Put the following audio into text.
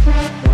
Thank you.